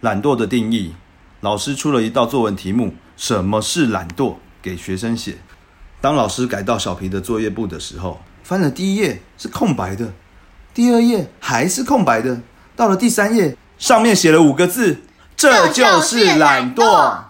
懒惰的定义老师出了一道作文题目什么是懒惰？给学生写。当老师改到小皮的作业簿的时候翻了第一页是空白的第二页还是空白的到了第三页上面写了五个字这就是懒惰。